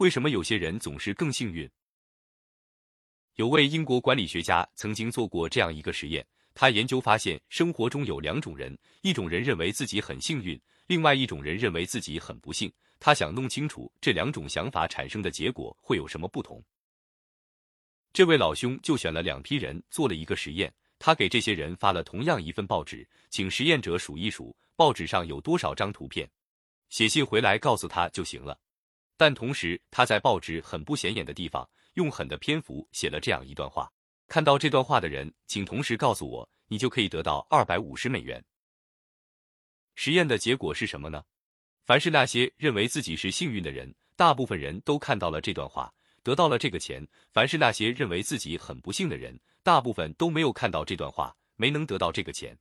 为什么有些人总是更幸运？有位英国管理学家曾经做过这样一个实验，他研究发现，生活中有两种人，一种人认为自己很幸运，另外一种人认为自己很不幸。他想弄清楚这两种想法产生的结果会有什么不同。这位老兄就选了两批人做了一个实验，他给这些人发了同样一份报纸，请实验者数一数报纸上有多少张图片，写信回来告诉他就行了。但同时，他在报纸很不显眼的地方用狠的篇幅写了这样一段话：看到这段话的人，请同时告诉我，你就可以得到二百五十美元。实验的结果是什么呢？凡是那些认为自己是幸运的人，大部分人都看到了这段话，得到了这个钱；凡是那些认为自己很不幸的人，大部分都没有看到这段话，没能得到这个钱。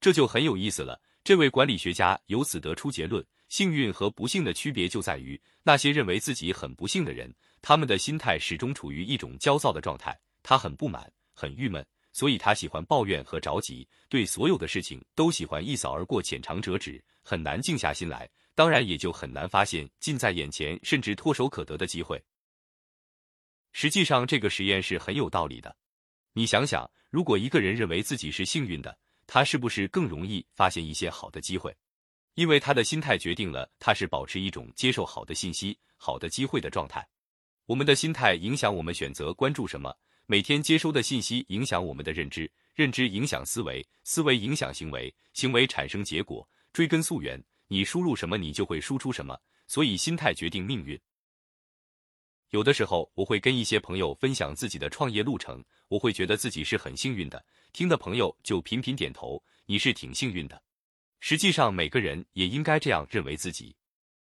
这就很有意思了。这位管理学家由此得出结论：幸运和不幸的区别就在于，那些认为自己很不幸的人，他们的心态始终处于一种焦躁的状态，他很不满，很郁闷。所以他喜欢抱怨和着急，对所有的事情都喜欢一扫而过、浅尝辄止，很难静下心来。当然，也就很难发现近在眼前甚至唾手可得的机会。实际上，这个实验是很有道理的。你想想，如果一个人认为自己是幸运的，他是不是更容易发现一些好的机会？因为他的心态决定了他是保持一种接受好的信息、好的机会的状态。我们的心态影响我们选择关注什么。每天接收的信息影响我们的认知，认知影响思维，思维影响行为，行为产生结果。追根溯源，你输入什么，你就会输出什么。所以，心态决定命运。有的时候，我会跟一些朋友分享自己的创业路程，我会觉得自己是很幸运的。听的朋友就频频点头，你是挺幸运的。实际上，每个人也应该这样认为自己。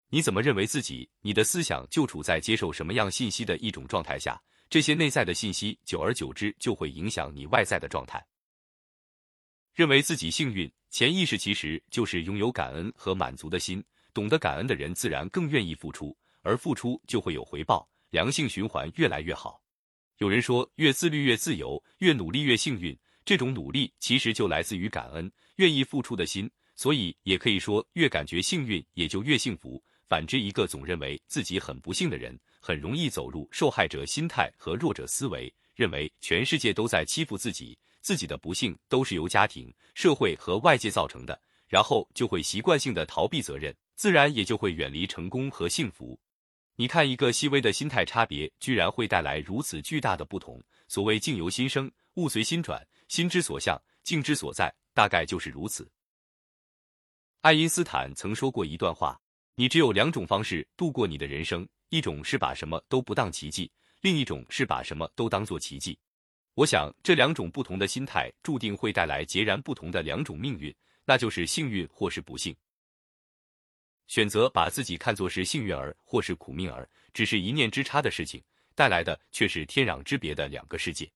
你怎么认为自己，你的思想就处在接受什么样信息的一种状态下。这些内在的信息，久而久之就会影响你外在的状态。认为自己幸运，潜意识其实就是拥有感恩和满足的心。懂得感恩的人，自然更愿意付出，而付出就会有回报，良性循环越来越好。有人说，越自律越自由，越努力越幸运。这种努力其实就来自于感恩、愿意付出的心。所以，也可以说，越感觉幸运，也就越幸福。反之，一个总认为自己很不幸的人，很容易走入受害者心态和弱者思维，认为全世界都在欺负自己，自己的不幸都是由家庭、社会和外界造成的，然后就会习惯性的逃避责任，自然也就会远离成功和幸福。你看，一个细微的心态差别，居然会带来如此巨大的不同。所谓境由心生，物随心转，心之所向，境之所在，大概就是如此。爱因斯坦曾说过一段话。你只有两种方式度过你的人生，一种是把什么都不当奇迹，另一种是把什么都当做奇迹。我想这两种不同的心态注定会带来截然不同的两种命运，那就是幸运或是不幸。选择把自己看作是幸运儿或是苦命儿，只是一念之差的事情，带来的却是天壤之别的两个世界。